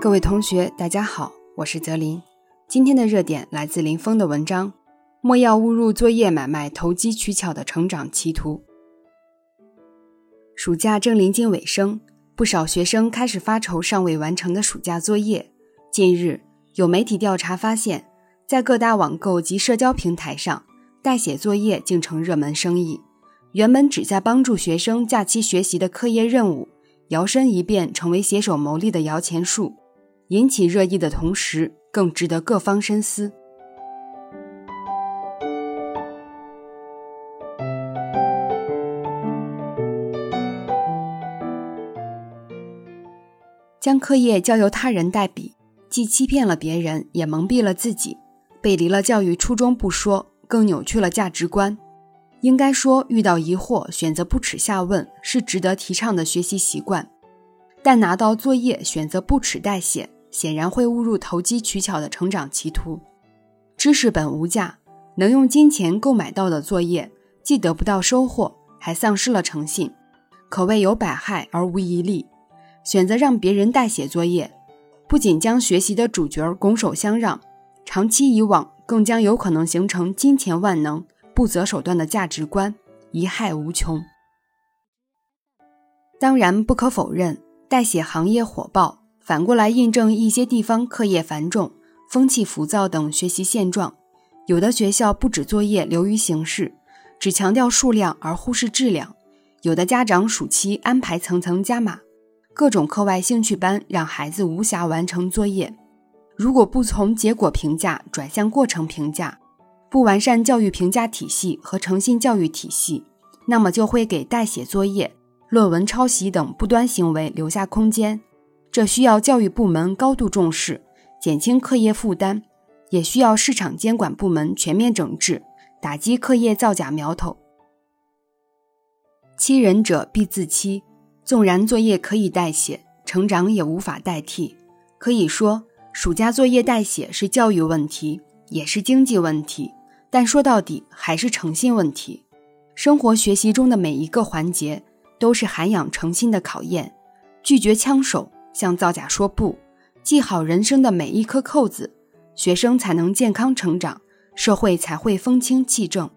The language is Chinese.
各位同学，大家好，我是泽林。今天的热点来自林峰的文章《莫要误入作业买卖投机取巧的成长歧途》。暑假正临近尾声，不少学生开始发愁尚未完成的暑假作业。近日，有媒体调查发现，在各大网购及社交平台上，代写作业竟成热门生意。原本旨在帮助学生假期学习的课业任务，摇身一变成为携手谋利的摇钱树。引起热议的同时，更值得各方深思。将课业交由他人代笔，既欺骗了别人，也蒙蔽了自己，背离了教育初衷不说，更扭曲了价值观。应该说，遇到疑惑，选择不耻下问，是值得提倡的学习习惯。但拿到作业，选择不耻代写。显然会误入投机取巧的成长歧途。知识本无价，能用金钱购买到的作业，既得不到收获，还丧失了诚信，可谓有百害而无一利。选择让别人代写作业，不仅将学习的主角拱手相让，长期以往，更将有可能形成金钱万能、不择手段的价值观，贻害无穷。当然，不可否认，代写行业火爆。反过来印证一些地方课业繁重、风气浮躁等学习现状。有的学校不止作业流于形式，只强调数量而忽视质量；有的家长暑期安排层层加码，各种课外兴趣班让孩子无暇完成作业。如果不从结果评价转向过程评价，不完善教育评价体系和诚信教育体系，那么就会给代写作业、论文抄袭等不端行为留下空间。这需要教育部门高度重视，减轻课业负担，也需要市场监管部门全面整治，打击课业造假苗头。欺人者必自欺，纵然作业可以代写，成长也无法代替。可以说，暑假作业代写是教育问题，也是经济问题，但说到底还是诚信问题。生活学习中的每一个环节，都是涵养诚信的考验，拒绝枪手。向造假说不，系好人生的每一颗扣子，学生才能健康成长，社会才会风清气正。